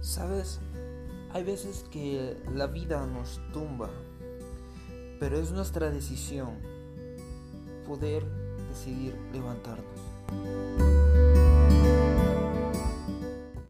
Sabes, hay veces que la vida nos tumba, pero es nuestra decisión poder decidir levantarnos.